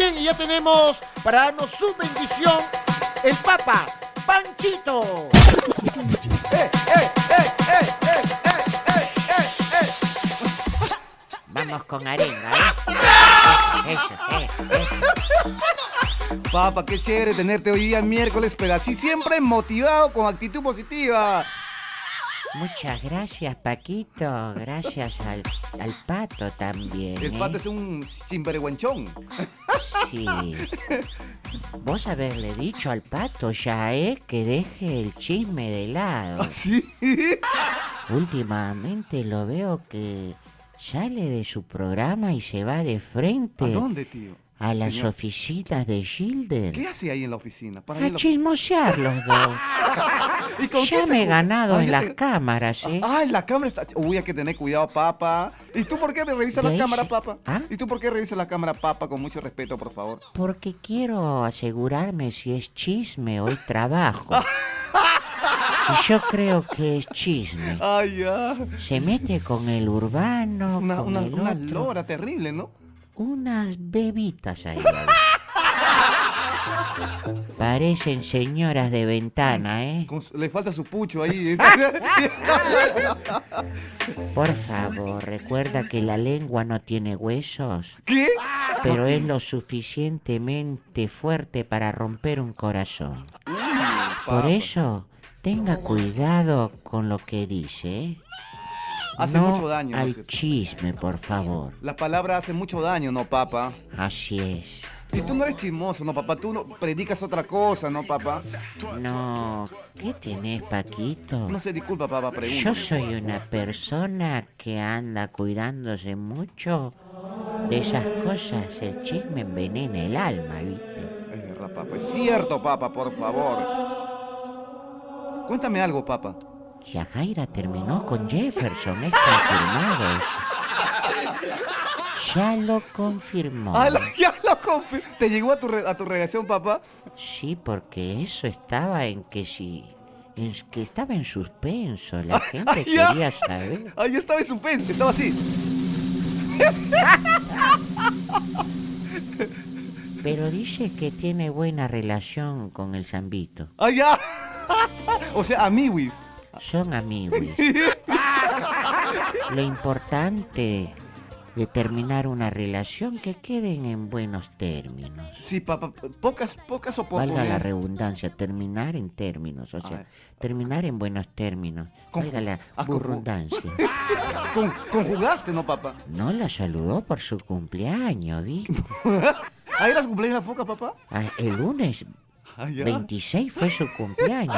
bien, y ya tenemos para darnos su bendición el Papa Panchito. Vamos con arenga, ¿eh? Eso, eh, eso. Papa, qué chévere tenerte hoy día miércoles, pero así siempre motivado con actitud positiva. Muchas gracias, Paquito. Gracias al, al pato también. El ¿eh? pato es un chimpereguanchón. Sí. Vos haberle dicho al pato ya, ¿eh? Que deje el chisme de lado. ¿Sí? Últimamente lo veo que sale de su programa y se va de frente ¿A dónde, tío? A las Señor. oficinas de Gilder. ¿Qué hace ahí en la oficina? Para A la- chismosear los dos. ¿Y con Ya me he ganado Ah, en las te- cámaras, ¿eh? Ah, en la cámara está. Uy, hay que tener cuidado, papá. ¿Y tú por qué revisas De la ahí cámara, se- papá? ¿Ah? ¿Y tú por qué revisas la cámara, papá? Con mucho respeto, por favor. Porque quiero asegurarme si es chisme o es trabajo. Yo creo que es chisme. Ay. Se mete con el urbano, Una, con una, el una otro. lora terrible, ¿no? Unas bebitas ahí. Parecen señoras de ventana, ¿eh? Con le falta su pucho ahí. Por favor, recuerda que la lengua no tiene huesos, ¿Qué? pero es lo suficientemente fuerte para romper un corazón. Por eso, tenga cuidado con lo que dice, ¿eh? Hace No mucho daño, ¿no al chisme, por favor. La palabra hace mucho daño, ¿no, papá? Así es. Y tú no eres chismoso, ¿no, papá? Tú no predicas otra cosa, ¿no, papá? No, ¿qué tenés, Paquito? No sé, disculpa, papá, pregunta. Yo soy una persona que anda cuidándose mucho de esas cosas. El chisme envenena el alma, ¿viste? Es verdad, papá. Es cierto, papá, por favor. Cuéntame algo, papá. Yajaira terminó con Jefferson, es confirmado eso. Ya lo confirmó. Ah, lo- ya lo confirmo. ¿Te llegó a tu, re- a tu relación, papá? Sí, porque eso estaba en que si... en que estaba en suspenso, la gente ya. quería saber. Ahí estaba en suspense, estaba así. Pero dice que tiene buena relación con el Zambito. ¡Ay, ya! o sea, amiguis. Son amigos. Lo importante de terminar una relación que queden en buenos términos. Sí, papá, pocas, pocas Valga la redundancia, terminar en términos, o sea, terminar en buenos términos. Con- Valga la ah, redundancia. Con- conjugaste, ¿no, papá? No la saludó por su cumpleaños, ¿viste? ¿Ahí las cumpleaños la foca, papá? Ah, El lunes. 26 fue su cumpleaños.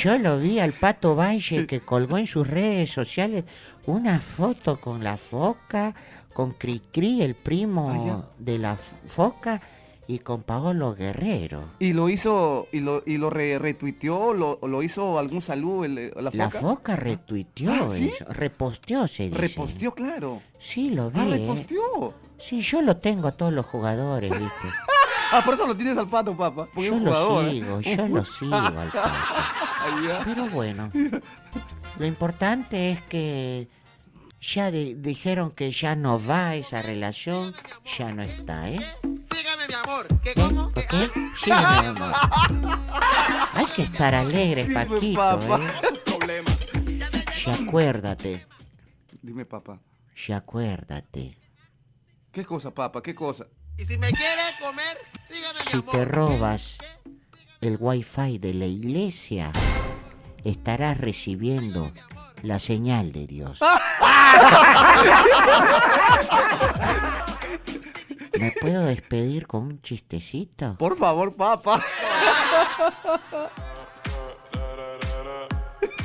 Yo lo vi al Pato Valle que colgó en sus redes sociales una foto con la foca, con Cricri, el primo Ah, de la foca, y con Paolo Guerrero. ¿Y lo hizo, y lo, y lo re- retuiteó, lo, lo hizo algún saludo el- eh, la foca? La foca retuiteó Ah, ¿sí? eso, reposteó, se dice. Reposteó, claro. Sí, lo vi. Ah, reposteó. Sí, yo lo tengo a todos los jugadores, ¿viste? Ah, por eso lo tienes al pato, papá. Porque es Yo un lo jugador. ¿eh? sigo, yo lo sigo al Pato. Pero bueno, lo importante es que ya di- dijeron que ya no va esa relación, ya no está, ¿eh? Sígame, mi amor. ¿Qué ¿Qué? cómo? ¿Por qué? Sí, mi amor. Hay que estar alegre, Sí, Paquito, papá. ¿eh? Ya acuérdate, Dime, papá. ya acuérdate. ¿Qué cosa, papá? ¿Qué cosa? Y si me quiere comer, sígame, mi Si amor. te robas el wifi de la iglesia, estarás recibiendo la señal de Dios. ¿Me puedo despedir con un chistecito? Por favor, papá.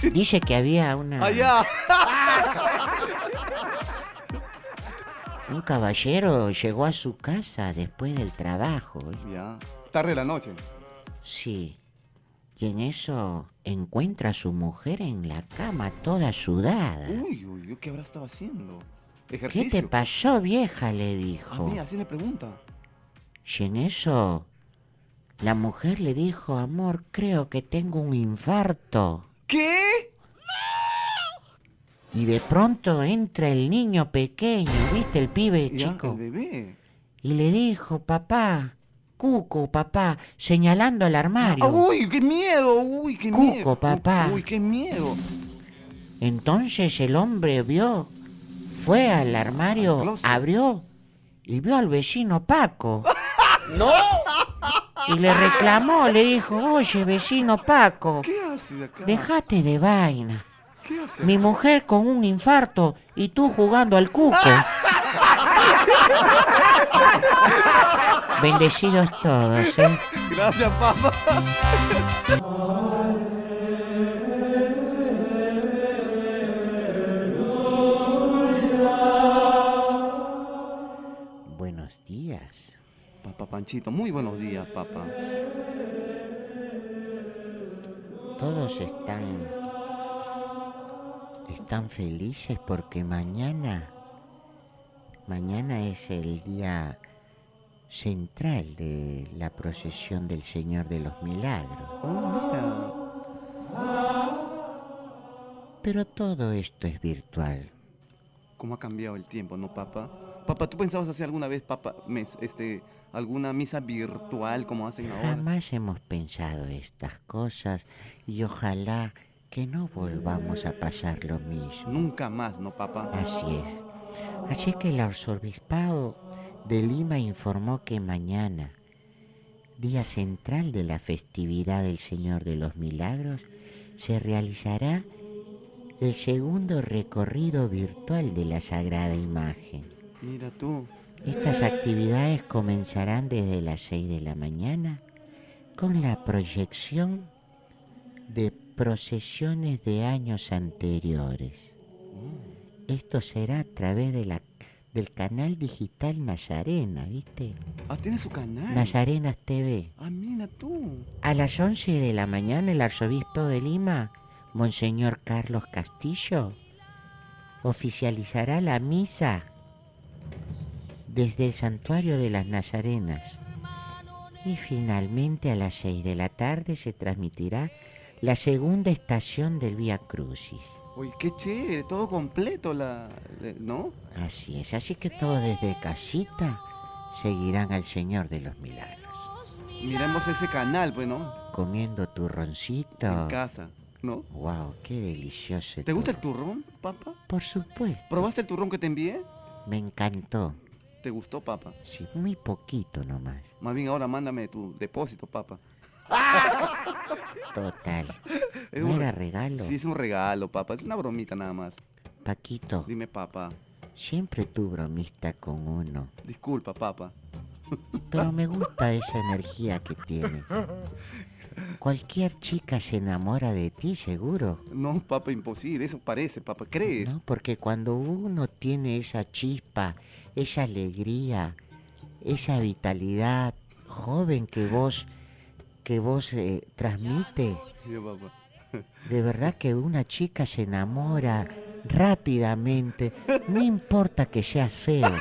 Dice que había una, Allá. un caballero llegó a su casa después del trabajo. ¿eh? Ya. Tarde de la noche. Sí. Y en eso encuentra a su mujer en la cama toda sudada. Uy, uy, ¿qué habrá estado haciendo? ¿Qué Ejercicio. te pasó, vieja? le Ah, dijo. mira, así le pregunta. Y en eso la mujer le dijo, amor, creo que tengo un infarto. ¿Qué? Y de pronto entra el niño pequeño, ¿viste? El pibe chico. el bebé. y le dijo, papá, Cuco, papá, señalando al armario. Uy, qué miedo, uy, qué Cuco, miedo. papá. Uy, qué miedo. Entonces el hombre vio, fue al armario, abrió y vio al vecino Paco. ¡No! Y le reclamó, le dijo, oye, vecino Paco, ¿Qué haces acá? déjate de vaina. Mi mujer con un infarto y tú jugando al cuco. Bendecidos todos, ¿eh? Gracias, papá. Buenos días. Papá Panchito, muy buenos días, papá. Todos están están felices porque mañana mañana es el día central de la procesión del Señor de los Milagros. Oh, mira. Pero todo esto es virtual. ¿Cómo ha cambiado el tiempo, no, papá? Papá, ¿tú pensabas hacer alguna vez, papá, mes- este, alguna misa virtual como hacen ahora? Jamás hemos pensado estas cosas y ojalá que no volvamos a pasar lo mismo. Nunca más, ¿no, papá? Así es. Así que el arzobispado de Lima informó que mañana, día central de la festividad del Señor de los Milagros, se realizará el segundo recorrido virtual de la Sagrada Imagen. Mira tú. Estas actividades comenzarán desde las 6 de la mañana con la proyección de procesiones de años anteriores. Esto será a través de la, del canal digital Nazarena, ¿viste? Ah, tiene su canal. Nazarenas TV. Ah, mira tú. A las 11 de la mañana el arzobispo de Lima, Monseñor Carlos Castillo, oficializará la misa desde el santuario de las Nazarenas. Y finalmente a las 6 de la tarde se transmitirá la segunda estación del Vía Crucis. Uy, qué chévere, todo completo, la, ¿no? Así es, así que todos desde casita seguirán al Señor de los Milagros. Miremos ese canal, pues, ¿no? Comiendo turroncito. En casa, ¿no? Wow, qué delicioso. ¿Te gusta el turrón. turrón, papá? Por supuesto. ¿Probaste el turrón que te envié? Me encantó. ¿Te gustó, papá? Sí, muy poquito nomás. Más bien ahora mándame tu depósito, papá. Total. Es ¿No un era re- regalo? Sí, es un regalo, papá. Es una bromita nada más. Paquito, Dime, papá. siempre tú bromista con uno. Disculpa, papá. Pero me gusta esa energía que tienes. Cualquier chica se enamora de ti, seguro. No, papá, imposible. Eso parece, papá. ¿Crees? ¿no? Porque cuando uno tiene esa chispa, esa alegría, esa vitalidad joven que vos, que vos eh, transmite, de verdad que una chica se enamora rápidamente, no importa que sea feo.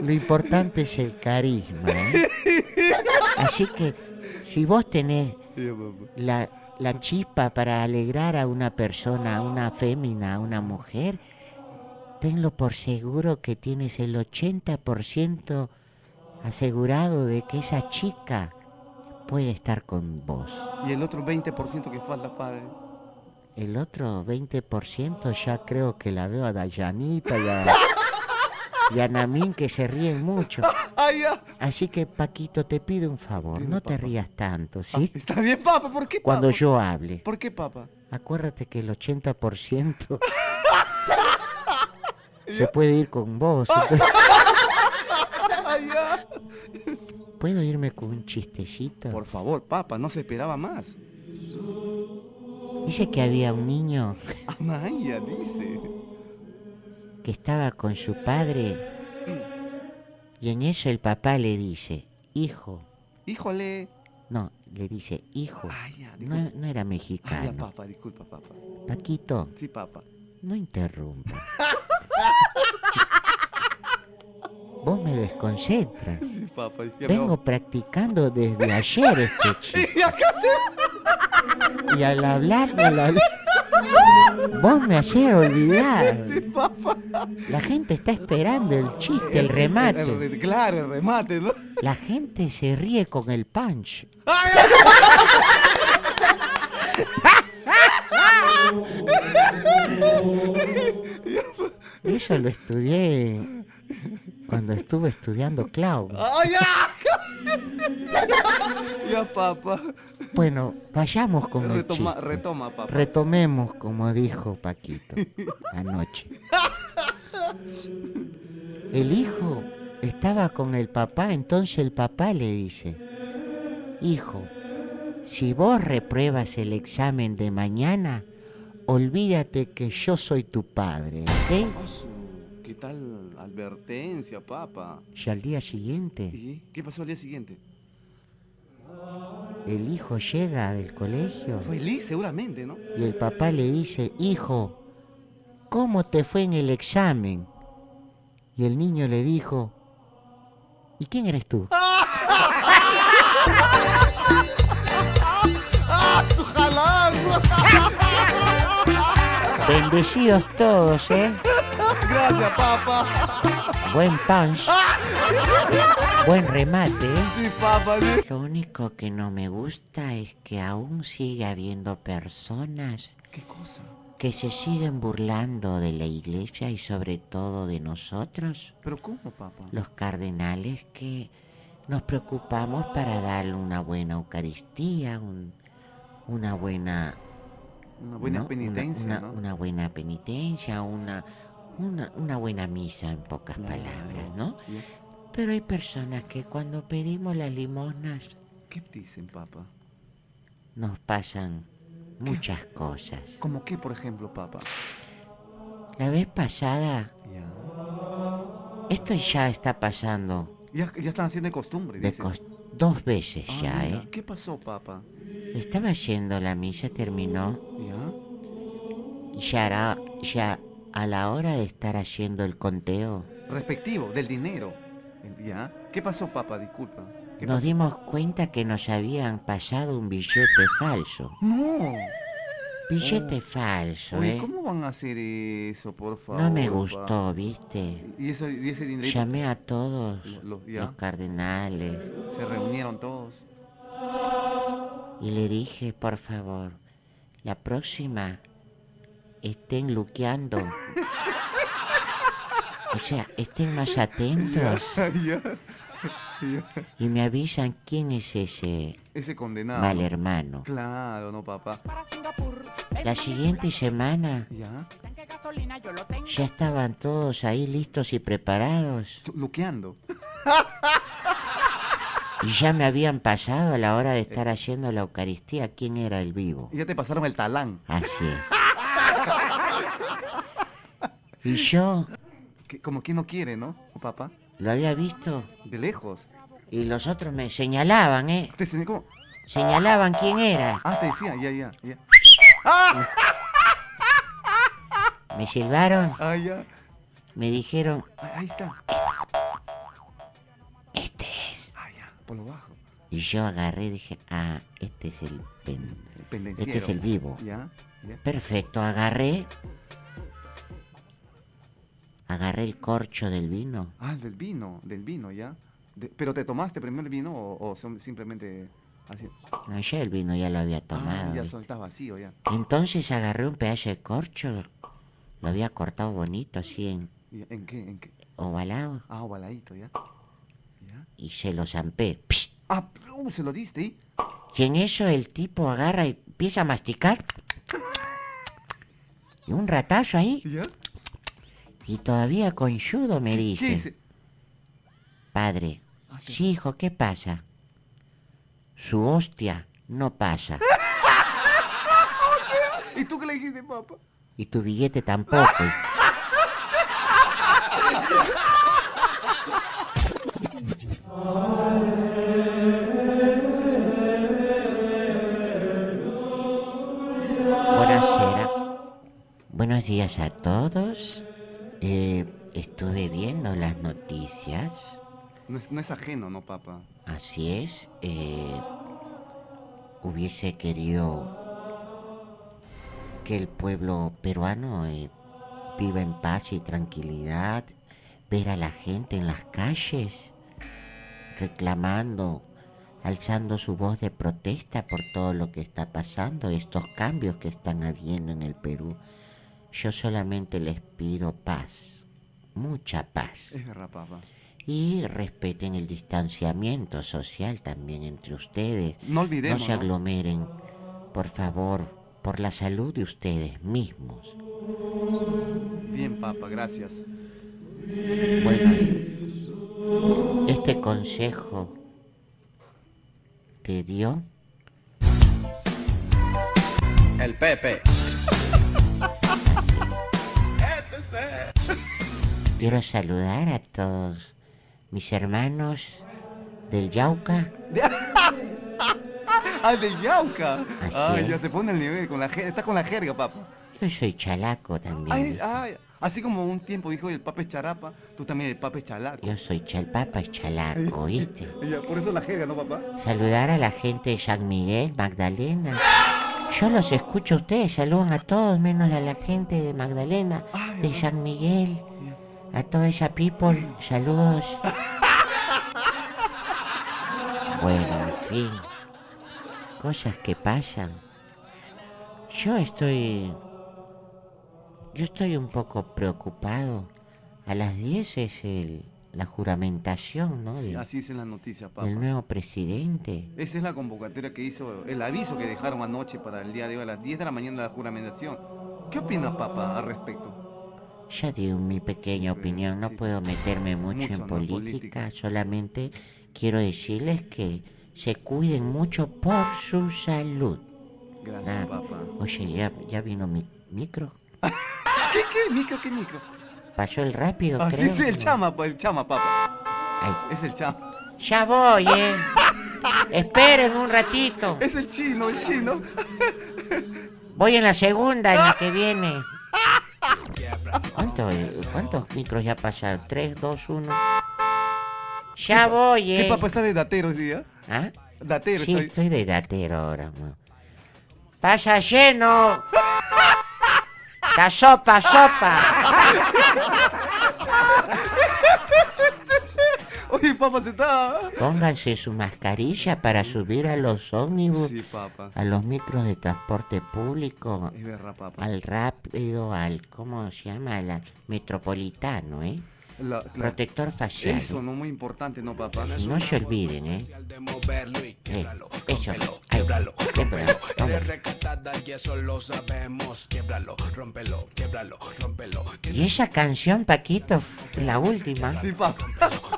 Lo importante es el carisma. ¿eh? Así que si vos tenés la, la chispa para alegrar a una persona, a una fémina, a una mujer, tenlo por seguro que tienes el 80% asegurado de que esa chica puede estar con vos. Y el otro 20% que falta, padre. El otro 20% ya creo que la veo a Dayanita y a, y a Namín que se ríen mucho. Así que Paquito, te pido un favor, Dime, no te papá. rías tanto, ¿sí? Está bien, papá. ¿Por qué, Cuando papá? yo hable. ¿Por qué, papá? Acuérdate que el 80% se puede ir con vos. ¡Ay! ¿Puedo irme con un chistecito? Por favor, papá. No se esperaba más. Dice que había un niño Amaya, dice. que estaba con su padre y en eso el papá le dice, hijo, Híjole. no, le dice, hijo, Ay, ya, no, era Ay, ya, mexicano. papá. Disculpa, papá. Paquito, Sí, papá. no interrumpas. Vos me desconcentras. Sí, papá. Vengo practicando desde ayer este chiste. Y acá Y al hablar, al hablar- Vos me hacés olvidar. Sí, papá. La gente está esperando el chiste, el remate. el- claro, el remate, ¿no? La gente se ríe con el punch. Eso lo estudié cuando estuve estudiando clown. ¡Ay, ya! ya, papá. Bueno, vayamos con el Retoma, chiste. retoma, papá. Retomemos, como dijo Paquito anoche. El hijo estaba con el papá, entonces el papá le dice, hijo, si vos repruebas el examen de mañana, olvídate que yo soy tu padre, su- ¿Qué tal advertencia, papá? Y al día siguiente, ¿Y qué pasó al día siguiente? el hijo llega del colegio Feliz, seguramente, ¿no? y el papá le dice, hijo, ¿cómo te fue en el examen? Y el niño le dijo, ¿y quién eres tú? ¡Su jalazo! Bendecidos todos, ¿eh? Gracias, papá. Buen punch. Buen remate, ¿eh? Sí, papá. sí. Lo único que no me gusta es que aún sigue habiendo personas ¿Qué cosa? que se siguen burlando de la iglesia y sobre todo de nosotros, ¿Pero cómo, papá? los cardenales que nos preocupamos para darle una buena Eucaristía, un- una buena Una buena penitencia, una, ¿no? una buena penitencia, una, una, una buena misa en pocas Claro. palabras, ¿no? Pero hay personas que cuando pedimos las limosnas ¿Qué dicen, papá? nos pasan muchas cosas. ¿Cómo qué, por ejemplo, papá? La vez pasada, Ya. esto ya está pasando Ya, ya están haciendo de costumbre, de dice. cos- dos veces Ah, ya, mira, ¿eh? ¿Qué pasó, papá? Estaba yendo la misa, terminó, ¿Ya? ya, era- ya a la hora de estar haciendo el conteo, Respectivo, del dinero. ¿Ya? ¿Qué pasó, papá? Disculpa. ¿Qué nos pasó? dimos cuenta que nos habían pasado un billete falso. No. Billete falso, Oye, ¿eh? ¿cómo van a hacer eso, por favor? No me pa? gustó, ¿viste? ¿Y, eso, y ese dinero? Llamé a todos Lo- lo- ya. los cardenales Se reunieron todos. Y le dije, por favor, la próxima estén luqueando. O sea, estén más atentos y me avisan quién es ese Ese condenado. mal hermano. Claro, no, papá. La siguiente semana ¿Ya? ya estaban todos ahí listos y preparados Luqueando. y ya me habían pasado a la hora de estar haciendo la Eucaristía quién era el vivo. Y ya te pasaron el talán. Así es. Y yo como quien no quiere, ¿no, papá? lo había visto De lejos. y los otros me señalaban, ¿eh? Te cómo- Señalaban quién era. Ah, te decía, ya, ya, ya. Me silbaron, Ah, ya. me dijeron, Ah, Ahí está. Por lo bajo. Y yo agarré y dije, ah, este es el pen. El. Este es el vivo. Ya, ya. Perfecto, agarré. Agarré el corcho del vino. Ah, del vino, del vino, ya. De- ¿Pero te tomaste primero el vino o, o son- simplemente así? No, ya el vino ya lo había Ah, tomado. ya está vacío, ya. Entonces agarré un pedazo de corcho. Lo había cortado bonito, así en ¿Y ¿En qué? ¿En qué? ovalado. Ah, ovaladito, ya. Y se lo zampé. ¡Psst! Ah, uh, se lo diste, ¿y? Y en eso el tipo agarra y empieza a masticar. Y un ratazo ahí. ¿Ya? Y todavía con yudo me ¿Qué dice, dice? padre, Ah, sí hijo, ¿qué pasa? Su hostia no pasa. ¿Y tú qué le dijiste, papá? Y tu billete tampoco. Buonasera. Buenos días a todos. Eh, estuve viendo las noticias. No es, no es ajeno, ¿no, papá? Así es. eh, hubiese querido que el pueblo peruano eh, viva en paz y tranquilidad, ver a la gente en las calles reclamando, alzando su voz de protesta por todo lo que está pasando, estos cambios que están habiendo en el Perú. Yo solamente les pido paz, mucha paz. Es verdad, papá. Y respeten el distanciamiento social también entre ustedes. No olvidemos. No se aglomeren, por favor, por la salud de ustedes mismos. Bien, papá, gracias. Bueno, este consejo te dio El Pepe. Quiero saludar a todos mis hermanos del Yauca. ¡Ah, del Yauca! Así Ay, es. ya se pone el nivel, con la jerga, está con la jerga, papá. Yo soy chalaco también. Ay, ay, así como un tiempo dijo el papa es charapa, tú también el papa es chalaco. Yo soy chalpapa y chalaco, ¿viste? Ya, por eso la jerga, ¿no, papá? Saludar a la gente de San Miguel, Magdalena. Yo los escucho a ustedes, saludan a todos, menos a la gente de Magdalena, Ay, de. San Miguel, a toda esa people, saludos. Bueno, en fin, cosas que pasan. Yo estoy... Yo estoy un poco preocupado. A las 10 es el, la juramentación, ¿no? Sí, del- así es en la noticia, papá. del nuevo presidente. Esa es la convocatoria que hizo, el aviso que dejaron anoche para el día de hoy a las 10 de la mañana de la juramentación. ¿Qué opina, papá, al respecto? Ya di mi pequeña Sí, opinión, no sí. puedo meterme mucho, Mucho, en ¿no? política, solamente quiero decirles que se cuiden mucho por su salud. Gracias, Nada. papá. Oye, ¿ya, ya vino mi micro? ¿Qué, qué micro, qué micro? Pasó el rápido, Así creo. es el chama, pa, el chama, papá. Ay, Es el chama. ya voy, ¿eh? Esperen un ratito. Es el chino, el chino. Voy en la segunda, en la que viene. ¿Cuánto- ¿Cuántos micros ya pasaron? ¿Tres, dos, uno? Ya voy, ¿Qué ¿eh? papá está de datero, sí? ¿ah? ¿Ah? Datero, Sí, está estoy de datero ahora. mo. Pasa lleno. La sopa, sopa. Oye, papá, se está. Pónganse su mascarilla para subir a los ómnibus, Sí, papá. a los micros de transporte público, Es verdad, papá. al rápido, al, ¿cómo se llama? Al metropolitano, ¿eh? La- la- Protector facial. Eso, no muy importante, ¿no, papá? No se olviden, ¿eh? Eh, eso. rómpelo. vamos. Eres recatada y eso lo sabemos. Quiebralo, rómpelo, quiebralo, rómpelo, Y esa canción, Paquito, la última. Sí, papá.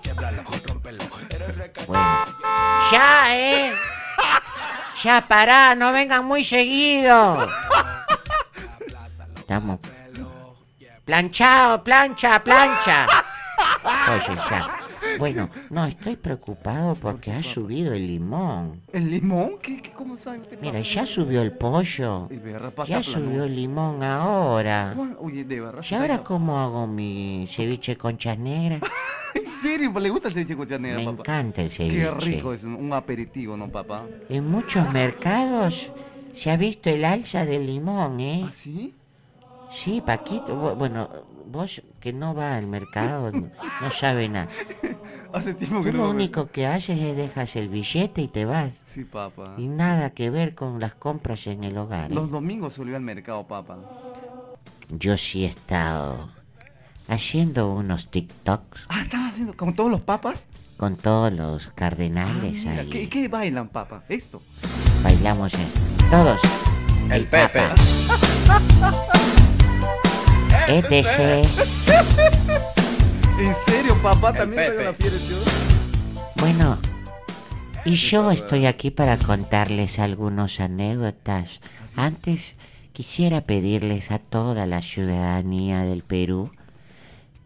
quiebralo, rómpelo. Eres recatada. Bueno. Ya, ¿eh? Ya, pará, no vengan muy seguido. Estamos... Planchado, plancha, plancha. Oye, ya. Bueno, no, estoy preocupado porque ha subido el limón. ¿El limón? ¿Qué, qué, ¿Cómo sabe usted, Mira, ya subió el pollo. Ya subió el limón ahora. Oye, de verdad. ¿Y ahora cómo hago mi ceviche con negras? ¿En serio? ¿Le gusta el ceviche con chanera, Me papá? encanta el Qué ceviche. rico, es un- aperitivo, ¿no, papá? En muchos mercados se ha visto el alza del limón, ¿eh? ¿Ah, sí? Sí, Paquito. bu- Bueno, vos que no va al mercado, no, no sabe nada. Hace tiempo Tú no lo único que haces es dejas el billete y te vas. Sí, papá. Y nada que ver con las compras en el hogar. ¿eh? Los domingos solía al mercado, papá. Yo sí he estado haciendo unos TikToks Ah, ¿estaba haciendo con todos los papas? con todos los Ah, cardenales mira, ahí. ¿qué, qué bailan, papá? Esto. Bailamos en todos. El Pepe. ETC. ¿En serio, papá? ¿También la tío? Bueno, y yo estoy aquí para contarles algunas anécdotas. Antes quisiera pedirles a toda la ciudadanía del Perú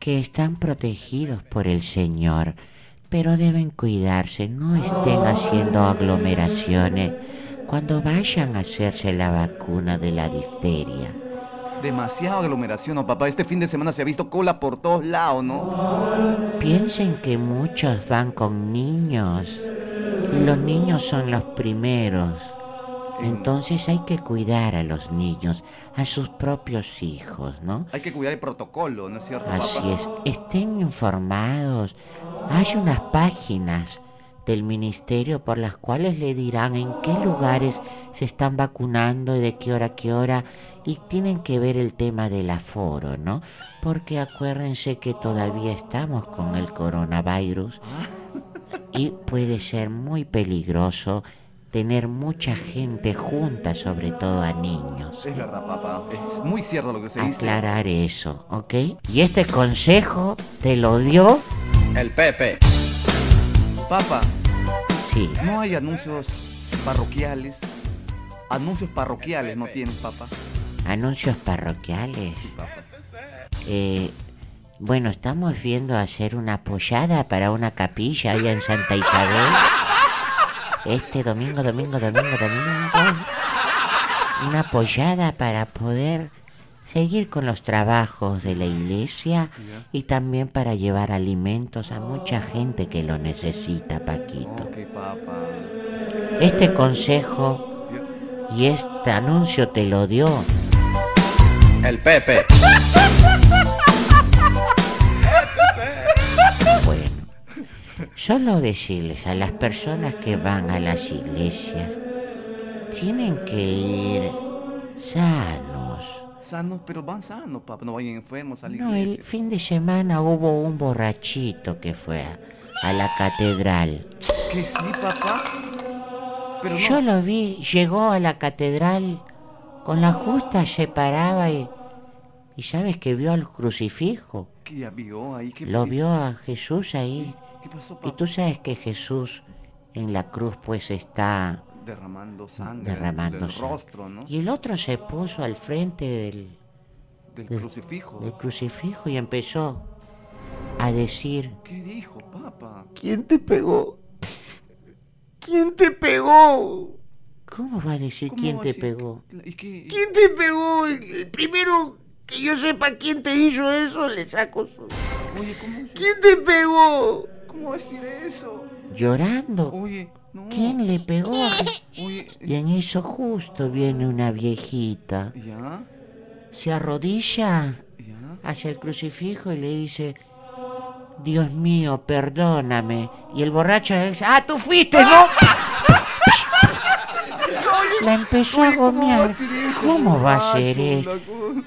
que están protegidos por el Señor, pero deben cuidarse, no estén haciendo aglomeraciones cuando vayan a hacerse la vacuna de la difteria. Demasiada aglomeración, ¿no, papá? Este fin de semana se ha visto cola por todos lados, ¿no? Piensen que muchos van con niños y los niños son los primeros en- Entonces hay que cuidar a los niños, a sus propios hijos, ¿no? Hay que cuidar el protocolo, ¿no es cierto, Así papá? es, estén informados. Hay unas páginas del ministerio por las cuales le dirán en qué lugares se están vacunando y de qué hora a qué hora y tienen que ver el tema del aforo, ¿no? Porque acuérdense que todavía estamos con el coronavirus y puede ser muy peligroso tener mucha gente junta, sobre todo a niños. Es verdad, papá. Es muy cierto lo que se dice. Aclarar eso, ¿ok? Y este consejo te lo dio, El Pepe. Papá, sí, no hay anuncios parroquiales. Anuncios parroquiales no tienes, papá. anuncios parroquiales. Sí, papá. Eh, bueno, estamos viendo hacer una pollada para una capilla allá en Santa Isabel. Este domingo, domingo, domingo, domingo. Una pollada para poder seguir con los trabajos de la iglesia y también para llevar alimentos a mucha gente que lo necesita, Paquito. Este consejo y este anuncio te lo dio El Pepe. Bueno, solo decirles a las personas que van a las iglesias, tienen que ir sanos. Sanos, pero van sanos, papá. No vayan enfermos a la No, el fin de semana hubo un borrachito que fue a, a la catedral. Que sí, papá. Pero Yo lo vi, llegó a la catedral, con la justa se paraba y... ¿Y sabes que vio al crucifijo? ¿Qué ya vio ahí? ¿Qué, Lo vio a Jesús ahí. ¿Qué pasó, Y papá? tú sabes que Jesús en la cruz pues está Derramando sangre derramando del sangre. rostro, ¿no? Y el otro se puso al frente del, Del del- crucifijo. del crucifijo y empezó a decir, ¿Qué dijo, papá? ¿quién te pegó? ¿Quién te pegó? ¿Cómo va a decir ¿Cómo quién va a te decir? pegó? ¿Y qué? ¿Quién te pegó? El primero que yo sepa quién te hizo eso, le saco su... Oye, ¿cómo, ¿Quién te pegó? ¿cómo decir eso? Llorando. Oye, no. ¿Quién le pegó? Oye, Y en eso justo viene una viejita. ¿ya? Se arrodilla ¿Ya? hacia el crucifijo y le dice, Dios mío, perdóname. Y el borracho le dice, ah, tú fuiste, ¿no? La empezó a Oye, ¿cómo va a gomear. decir eso? ¿Cómo va a ser eso?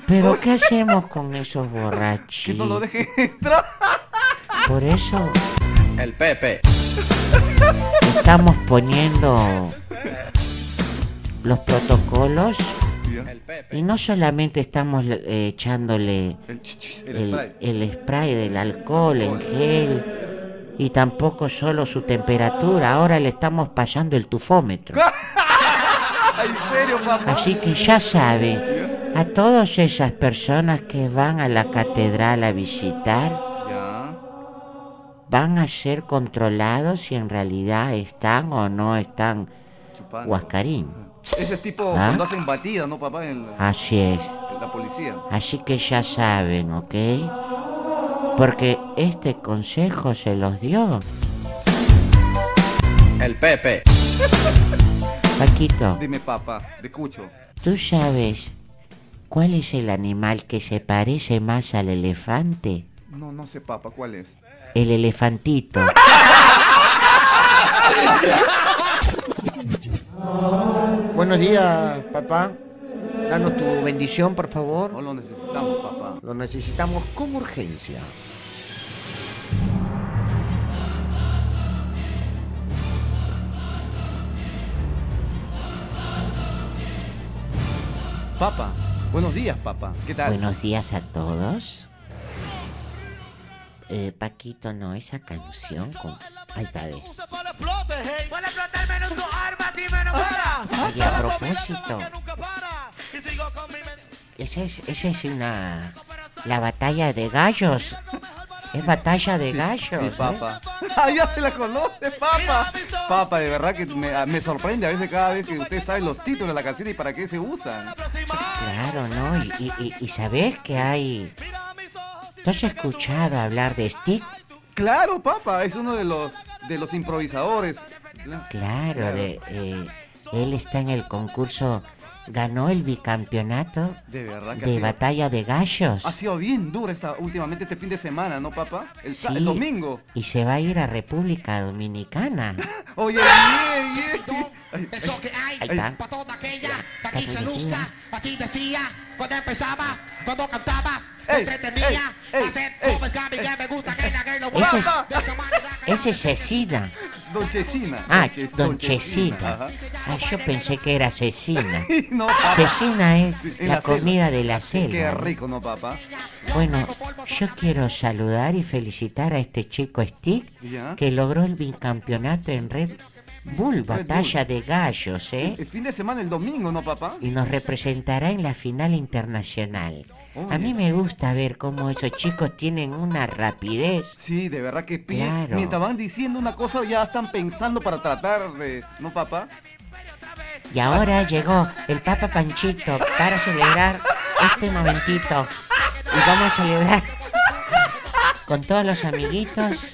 Pero ¿qué hacemos con esos Que borrachos? no lo dejen entrar. Por eso El Pepe. Estamos poniendo los protocolos y no solamente estamos eh, echándole El, el spray. el spray del alcohol en gel y tampoco solo su temperatura, ahora le estamos pasando el tufómetro. Así que ya sabe, a todas esas personas que van a la catedral a visitar. Van a ser controlados si en realidad están o no están Chupando. huascarín. Ese es tipo ¿Ah? cuando hacen batida, ¿no, papá? En la, Así es. en la policía. Así que ya saben, ¿ok? Porque este consejo se los dio. El Pepe. Paquito, Dime, papá, te escucho. ¿tú sabes cuál es el animal que se parece más al elefante? No, no sé, papá, ¿cuál es? El elefantito. Buenos días, papá. Danos tu bendición, por favor. No lo necesitamos, papá. Lo necesitamos con urgencia. Papá, buenos días, papá. ¿Qué tal? Buenos días a todos. Eh, Paquito, no, esa canción con... Ahí está, ve. Oye, a propósito, esa es, esa es una... La batalla de gallos. Es batalla de gallos. Sí, ¿eh? papá. Ah, ya se la conoce, papá. Papá, de verdad que me, me sorprende a veces cada vez que usted sabe los títulos de la canción y para qué se usan. Claro, ¿no? Y, y, y- y sabés que hay... ¿Tú has escuchado hablar de Stick? Claro, papá, es uno de los de los improvisadores. Claro. Claro, de... eh, Él está en el concurso, ganó el bicampeonato De verdad que ha de sido, batalla de gallos ha sido bien dura esta, últimamente este fin de semana, ¿no, papá? El, sa- Sí. el domingo. y se va a ir a República Dominicana. Oye, bien, bien. Es lo que hay Ahí está. para toda aquella que aquí se luzca. Así decía cuando empezaba, cuando cantaba, Ey, entretenía. ey, ey, Hacer ey, como es Gaby, que me gusta que la que lo que Ese es Cecina. Don Chesina. Ah, Don Chesina. Ajá. Ah, yo pensé que era Cecina. No. Cecina es Sí, la selva. comida de la Qué selva. ¿no? rico, ¿no, papá? Bueno, yo quiero saludar y felicitar a este chico Stick Ya. que logró el bicampeonato en Red Bull, batalla de gallos, ¿eh? El fin de semana, el domingo, ¿no, papá? Y nos representará en la final internacional. A mí me gusta ver cómo esos chicos tienen una rapidez. Sí, de verdad que. Claro. Mientras van diciendo una cosa, ya están pensando para tratar de. ¿No, papá? Y ahora llegó el Papa Panchito para celebrar este momentito. Y vamos a celebrar con todos los amiguitos.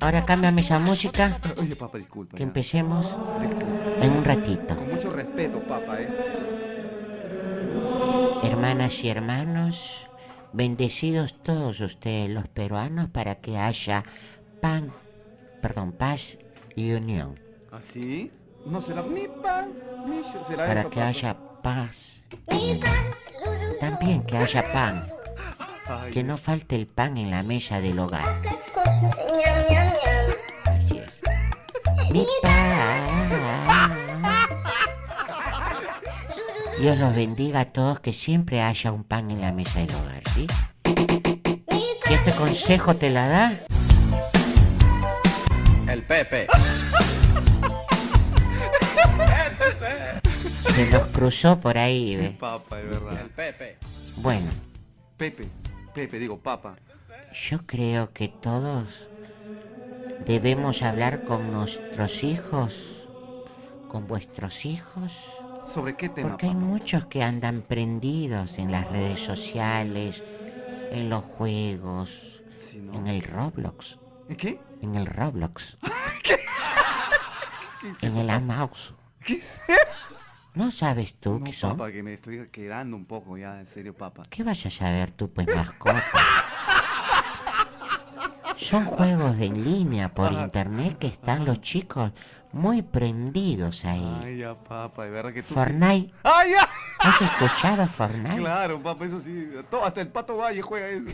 Ahora cámbiame esa música, Oye, papá, disculpa. que ya. empecemos Disculpa. en un ratito. Con mucho respeto, papá, ¿eh? Hermanas y hermanos, bendecidos todos ustedes los peruanos para que haya pan, perdón, paz y unión. ¿Así? No será mi pan, mi yo- será Para esto, que papá. haya paz y unión. También que haya pan, Ay, que no falte el pan en la mesa del hogar. Así es. Mi pan. Dios los bendiga a todos, que siempre haya un pan en la mesa del hogar, ¿sí? ¿Y este consejo te la da? El Pepe. Se nos cruzó por ahí, Sí, ¿ve? verdad. El Pepe. Bueno, Pepe, Pepe, digo, papá. yo creo que todos debemos hablar con nuestros hijos, con vuestros hijos, ¿Sobre qué tema, porque hay muchos que andan prendidos en las redes sociales, en los juegos, en el Roblox, ¿En qué? en el Roblox, ¿Qué es en el? Amaus. ¿Qué es ¿No sabes tú No, qué son? papá, que me estoy quedando un poco ya, en serio, papá. ¿Qué vas a saber tú, pues, mascota? Son juegos de en línea por Ajá. internet que están los chicos muy prendidos ahí. Ay, ya, papá, de verdad que tú sí- Fortnite, ¡Ay, ya! ¿has escuchado Fortnite? Claro, papá, eso sí. todo- hasta el Pato Valle juega eso.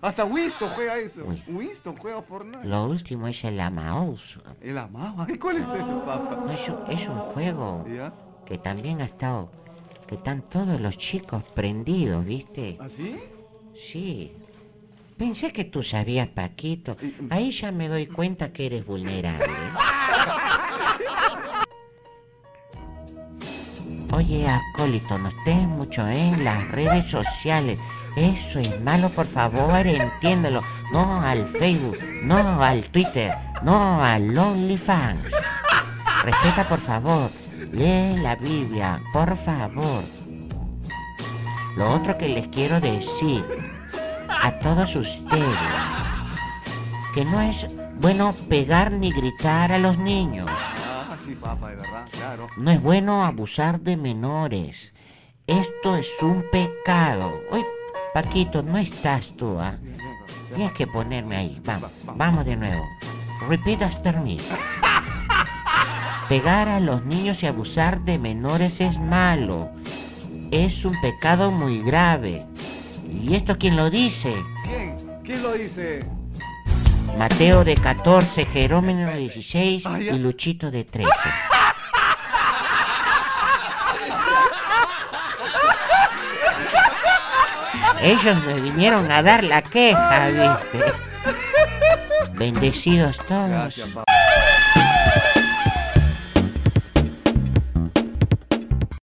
Hasta Winston juega eso. Uy. Winston juega Fortnite. Lo último es el Amaus. El amado. Ay, ¿Cuál es ese, papá? Es un, es un juego ¿Ya? Que también ha estado, que están todos los chicos prendidos, ¿viste? ¿Así? Sí. Pensé que tú sabías, Paquito. Ahí ya me doy cuenta que eres vulnerable. Oye, acólito, no estés mucho en las redes sociales. Eso es malo, por favor, entiéndelo. No al Facebook, no al Twitter, no al OnlyFans. Respeta, por favor. Lee la Biblia, por favor. Lo otro que les quiero decir a todos ustedes, que no es bueno pegar ni gritar a los niños. Ah, sí, papá, de verdad, claro. No es bueno abusar de menores. Esto es un pecado. Uy, Paquito, no estás tú, ¿ah? Tienes que ponerme ahí. Vamos, Va, va. vamos de nuevo. Repeat after me. Pegar a los niños y abusar de menores es malo. Es un pecado muy grave. ¿Y esto quién lo dice? ¿Quién? ¿Quién lo dice? Mateo de 14, Jerónimo de 16 Ah, ya. y Luchito de 13. Ellos me vinieron a dar la queja, ¿viste? Bendecidos todos. Gracias.